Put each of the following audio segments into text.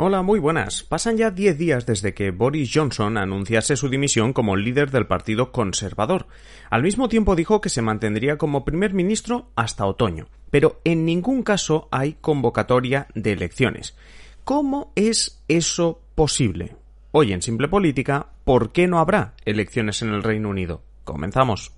Hola, muy buenas. Pasan ya 10 días desde que Boris Johnson anunciase su dimisión como líder del Partido Conservador. Al mismo tiempo dijo que se mantendría como primer ministro hasta otoño, pero en ningún caso hay convocatoria de elecciones. ¿Cómo es eso posible? Hoy en Simple Política, ¿por qué no habrá elecciones en el Reino Unido? Comenzamos.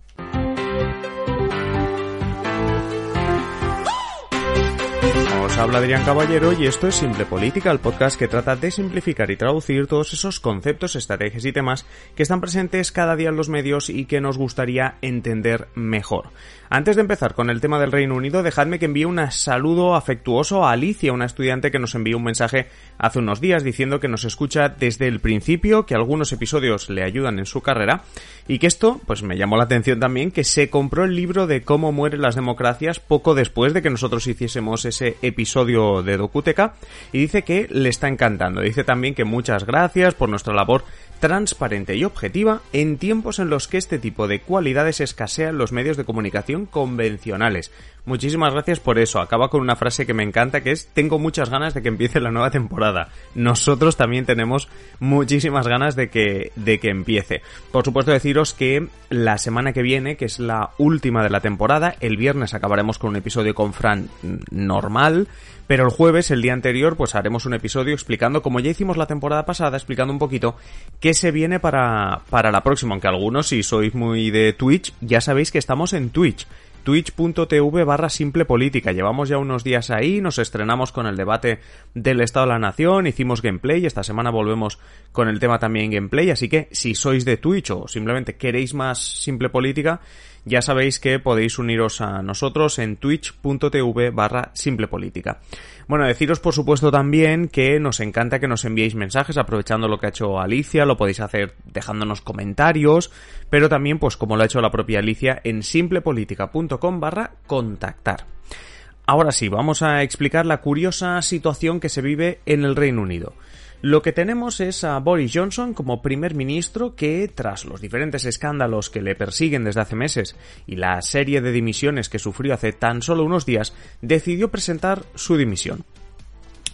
Habla Adrián Caballero y esto es Simple Política, el podcast que trata de simplificar y traducir todos esos conceptos, estrategias y temas que están presentes cada día en los medios y que nos gustaría entender mejor. Antes de empezar con el tema del Reino Unido, dejadme que envíe un saludo afectuoso a Alicia, una estudiante que nos envió un mensaje hace unos días diciendo que nos escucha desde el principio, que algunos episodios le ayudan en su carrera y que esto, pues me llamó la atención también que se compró el libro de cómo mueren las democracias poco después de que nosotros hiciésemos ese episodio de Docuteca y dice que le está encantando. Dice también que muchas gracias por nuestra labor transparente y objetiva en tiempos en los que este tipo de cualidades escasean los medios de comunicación convencionales. Muchísimas gracias por eso. Acaba con una frase que me encanta que es tengo muchas ganas de que empiece la nueva temporada. Nosotros también tenemos muchísimas ganas de que de que empiece. Por supuesto deciros que la semana que viene, que es la última de la temporada, el viernes acabaremos con un episodio con Fran normal, pero el jueves, el día anterior, pues haremos un episodio explicando, como ya hicimos la temporada pasada, explicando un poquito qué se viene para, para la próxima. Aunque algunos, si sois muy de Twitch, ya sabéis que estamos en Twitch twitch.tv barra simple política. Llevamos ya unos días ahí, nos estrenamos con el debate del Estado de la Nación, hicimos gameplay, esta semana volvemos con el tema también gameplay, así que si sois de Twitch o simplemente queréis más simple política, ya sabéis que podéis uniros a nosotros en twitch.tv barra simple política. Bueno, deciros por supuesto también que nos encanta que nos enviéis mensajes aprovechando lo que ha hecho Alicia, lo podéis hacer dejándonos comentarios, pero también pues como lo ha hecho la propia Alicia en simplepolitica.com barra contactar. Ahora sí, vamos a explicar la curiosa situación que se vive en el Reino Unido. Lo que tenemos es a Boris Johnson como primer ministro que, tras los diferentes escándalos que le persiguen desde hace meses y la serie de dimisiones que sufrió hace tan solo unos días, decidió presentar su dimisión.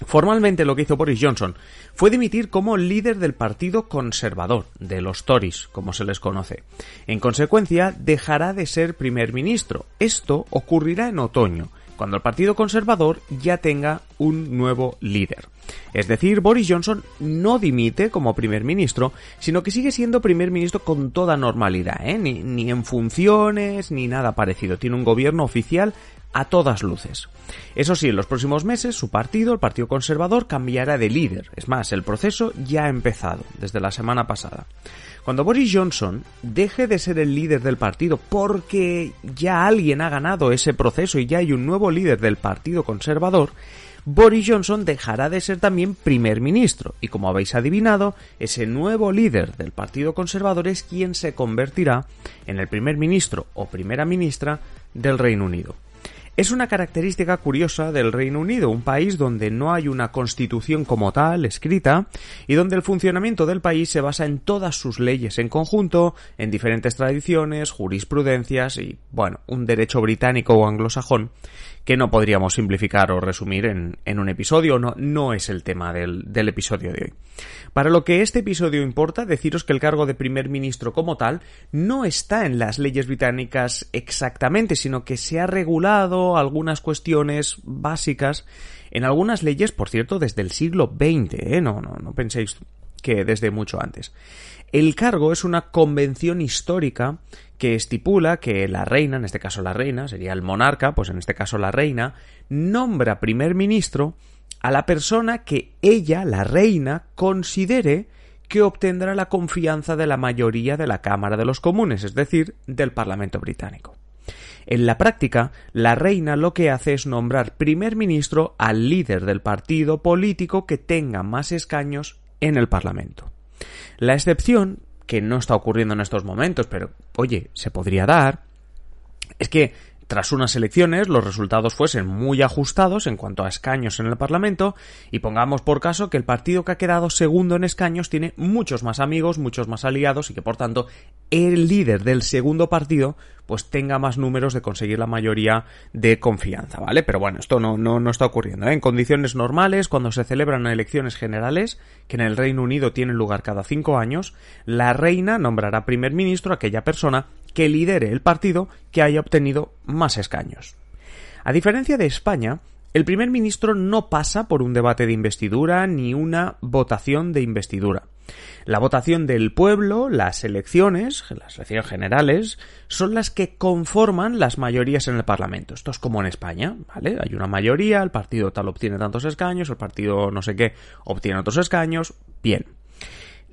Formalmente lo que hizo Boris Johnson fue dimitir como líder del Partido Conservador, de los Tories, como se les conoce. En consecuencia, dejará de ser primer ministro. Esto ocurrirá en otoño, cuando el Partido Conservador ya tenga un nuevo líder. Es decir, Boris Johnson no dimite como primer ministro, sino que sigue siendo primer ministro con toda normalidad, ¿eh? ni, ni en funciones, ni nada parecido. Tiene un gobierno oficial a todas luces. Eso sí, en los próximos meses su partido, el Partido Conservador, cambiará de líder. Es más, el proceso ya ha empezado, desde la semana pasada. Cuando Boris Johnson deje de ser el líder del partido porque ya alguien ha ganado ese proceso y ya hay un nuevo líder del Partido Conservador, Boris Johnson dejará de ser también primer ministro y como habéis adivinado, ese nuevo líder del Partido Conservador es quien se convertirá en el primer ministro o primera ministra del Reino Unido. Es una característica curiosa del Reino Unido, un país donde no hay una constitución como tal escrita y donde el funcionamiento del país se basa en todas sus leyes en conjunto, en diferentes tradiciones, jurisprudencias y, bueno, un derecho británico o anglosajón que no podríamos simplificar o resumir en, un episodio, no, no es el tema del, del episodio de hoy. Para lo que este episodio importa, deciros que el cargo de primer ministro como tal no está en las leyes británicas exactamente, sino que se ha regulado algunas cuestiones básicas en algunas leyes, por cierto, desde el siglo XX, ¿eh? no, no, no penséis que desde mucho antes. El cargo es una convención histórica que estipula que la reina, en este caso la reina, sería el monarca, pues en este caso la reina, nombra primer ministro a la persona que ella, la reina, considere que obtendrá la confianza de la mayoría de la Cámara de los Comunes, es decir, del Parlamento británico. En la práctica, la reina lo que hace es nombrar primer ministro al líder del partido político que tenga más escaños en el Parlamento. La excepción que no está ocurriendo en estos momentos, pero oye, se podría dar, es que tras unas elecciones los resultados fuesen muy ajustados en cuanto a escaños en el Parlamento y pongamos por caso que el partido que ha quedado segundo en escaños tiene muchos más amigos, muchos más aliados y que por tanto el líder del segundo partido pues tenga más números de conseguir la mayoría de confianza, ¿vale? Pero bueno, esto no, no, no está ocurriendo. ¿eh? En condiciones normales, cuando se celebran elecciones generales, que en el Reino Unido tienen lugar cada cinco años, la reina nombrará primer ministro a aquella persona que lidere el partido que haya obtenido más escaños. A diferencia de España, el primer ministro no pasa por un debate de investidura ni una votación de investidura. La votación del pueblo, las elecciones, las elecciones generales, son las que conforman las mayorías en el Parlamento. Esto es como en España, ¿vale? Hay una mayoría, el partido tal obtiene tantos escaños, el partido no sé qué obtiene otros escaños. Bien.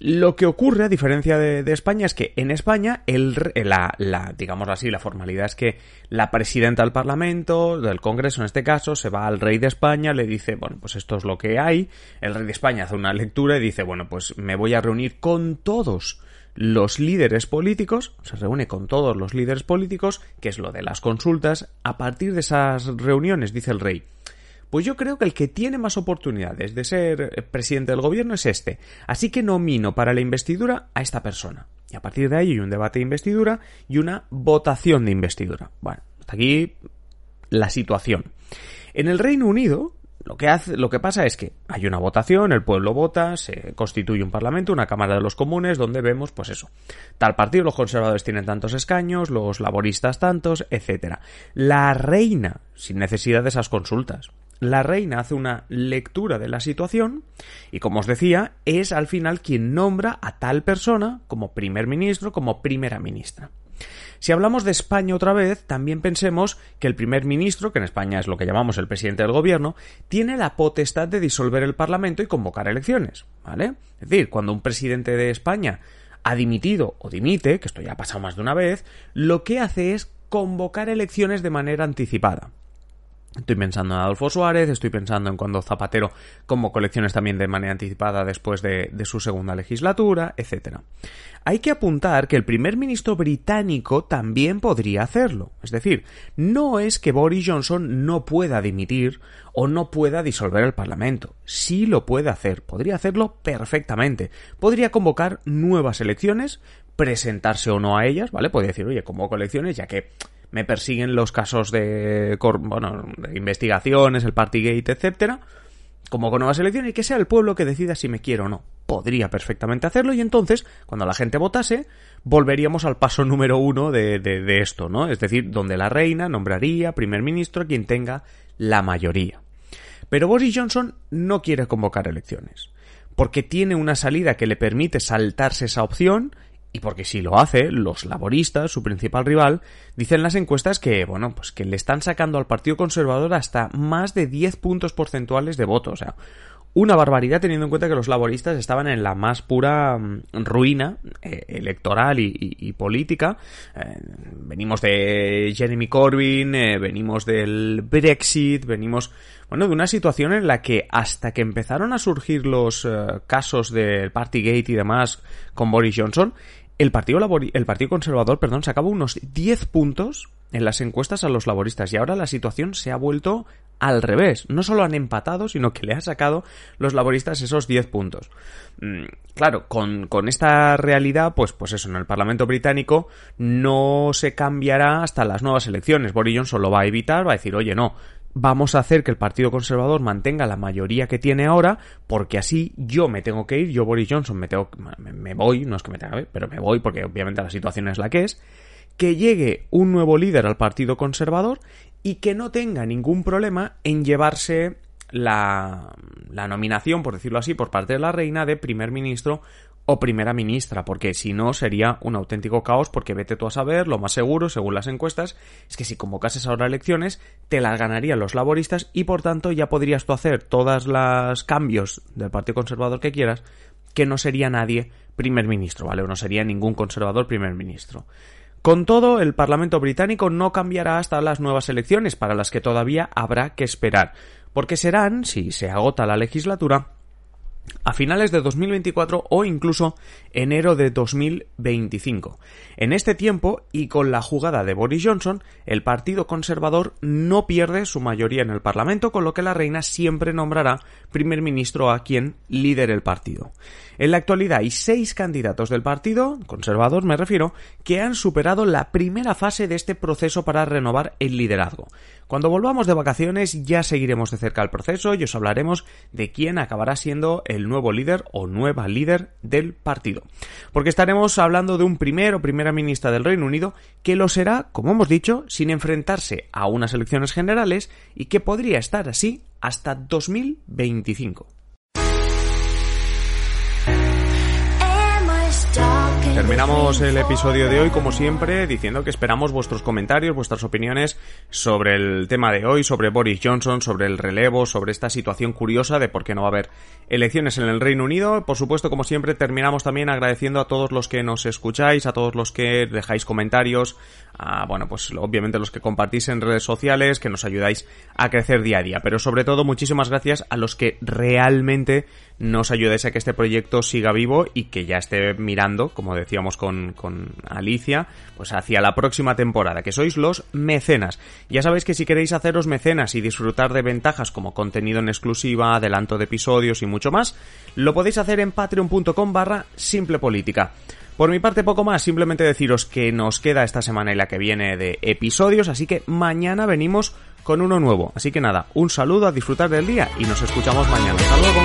Lo que ocurre, a diferencia de, España, es que en España, el, la, la, digamos así, la formalidad es que la presidenta del Parlamento, del Congreso en este caso, se va al rey de España, le dice, bueno, pues esto es lo que hay. El rey de España hace una lectura y dice, bueno, pues me voy a reunir con todos los líderes políticos, se reúne con todos los líderes políticos, que es lo de las consultas. A partir de esas reuniones, dice el rey, pues yo creo que el que tiene más oportunidades de ser eh, presidente del gobierno es este. Así que nomino para la investidura a esta persona. Y a partir de ahí hay un debate de investidura y una votación de investidura. Bueno, hasta aquí la situación. En el Reino Unido, lo que, hace, lo que pasa es que hay una votación, el pueblo vota, se constituye un parlamento, una Cámara de los Comunes, donde vemos, pues eso, tal partido, los conservadores tienen tantos escaños, los laboristas tantos, etc. La reina, sin necesidad de esas consultas, la reina hace una lectura de la situación y, como os decía, es al final quien nombra a tal persona como primer ministro, como primera ministra. Si hablamos de España otra vez, también pensemos que el primer ministro, que en España es lo que llamamos el presidente del gobierno, tiene la potestad de disolver el Parlamento y convocar elecciones, ¿vale? Es decir, cuando un presidente de España ha dimitido o dimite, que esto ya ha pasado más de una vez, lo que hace es convocar elecciones de manera anticipada. Estoy pensando en Adolfo Suárez, estoy pensando en cuando Zapatero como colecciones también de manera anticipada después de, su segunda legislatura, etc. Hay que apuntar que el primer ministro británico también podría hacerlo. Es decir, no es que Boris Johnson no pueda dimitir o no pueda disolver el Parlamento. Sí lo puede hacer, podría hacerlo perfectamente. Podría convocar nuevas elecciones, presentarse o no a ellas, ¿vale? Podría decir, oye, convoco elecciones ya que me persiguen los casos de, bueno, de investigaciones, el Partygate, etcétera, como con nuevas elecciones y que sea el pueblo que decida si me quiero o no. Podría perfectamente hacerlo y entonces, cuando la gente votase, volveríamos al paso número uno de, de, de esto, ¿no? Es decir, donde la reina nombraría primer ministro quien tenga la mayoría. Pero Boris Johnson no quiere convocar elecciones, porque tiene una salida que le permite saltarse esa opción y porque si lo hace, los laboristas, su principal rival, dicen las encuestas que, bueno, pues que le están sacando al Partido Conservador hasta más de 10 puntos porcentuales de voto. O sea, una barbaridad teniendo en cuenta que los laboristas estaban en la más pura mm, ruina eh, electoral y, política. Eh, venimos de Jeremy Corbyn, eh, venimos del Brexit, venimos, bueno, de una situación en la que hasta que empezaron a surgir los casos del Partygate y demás con Boris Johnson, el Partido, el Partido Conservador perdón, sacaba unos 10 puntos en las encuestas a los laboristas y ahora la situación se ha vuelto al revés. No solo han empatado, sino que le ha sacado los laboristas esos 10 puntos. Mm, claro, con, con, esta realidad, pues, pues eso, en el Parlamento británico no se cambiará hasta las nuevas elecciones. Boris Johnson lo va a evitar, va a decir, oye, no, vamos a hacer que el Partido Conservador mantenga la mayoría que tiene ahora, porque así yo me tengo que ir, yo Boris Johnson me tengo me, voy, no es que me tenga que ir, pero me voy porque obviamente la situación es la que es, que llegue un nuevo líder al Partido Conservador y que no tenga ningún problema en llevarse la, la nominación, por decirlo así, por parte de la reina de primer ministro o primera ministra, porque si no sería un auténtico caos, porque vete tú a saber, lo más seguro, según las encuestas, es que si convocases ahora elecciones, te las ganarían los laboristas y por tanto ya podrías tú hacer todos los cambios del Partido Conservador que quieras, que no sería nadie primer ministro, ¿vale? O no sería ningún conservador primer ministro. Con todo, el Parlamento británico no cambiará hasta las nuevas elecciones, para las que todavía habrá que esperar, porque serán, si se agota la legislatura, a finales de 2024 o incluso enero de 2025. En este tiempo y con la jugada de Boris Johnson, el Partido Conservador no pierde su mayoría en el Parlamento, con lo que la reina siempre nombrará primer ministro a quien lidere el partido. En la actualidad hay seis candidatos del partido, conservador me refiero, que han superado la primera fase de este proceso para renovar el liderazgo. Cuando volvamos de vacaciones ya seguiremos de cerca el proceso y os hablaremos de quién acabará siendo el nuevo líder o nueva líder del partido. Porque estaremos hablando de un primer o primera ministra del Reino Unido que lo será, como hemos dicho, sin enfrentarse a unas elecciones generales y que podría estar así hasta 2025. Terminamos el episodio de hoy, como siempre, diciendo que esperamos vuestros comentarios, vuestras opiniones sobre el tema de hoy, sobre Boris Johnson, sobre el relevo, sobre esta situación curiosa de por qué no va a haber elecciones en el Reino Unido. Por supuesto, como siempre, terminamos también agradeciendo a todos los que nos escucháis, a todos los que dejáis comentarios, a, bueno, pues obviamente los que compartís en redes sociales, que nos ayudáis a crecer día a día. Pero sobre todo, muchísimas gracias a los que realmente nos ayudáis a que este proyecto siga vivo y que ya esté mirando, como con, con Alicia, pues hacia la próxima temporada, que sois los mecenas. Ya sabéis que si queréis haceros mecenas y disfrutar de ventajas como contenido en exclusiva, adelanto de episodios y mucho más, lo podéis hacer en patreon.com barra simple política. Por mi parte poco más, simplemente deciros que nos queda esta semana y la que viene de episodios, así que mañana venimos con uno nuevo. Así que nada, un saludo a disfrutar del día y nos escuchamos mañana. Hasta luego.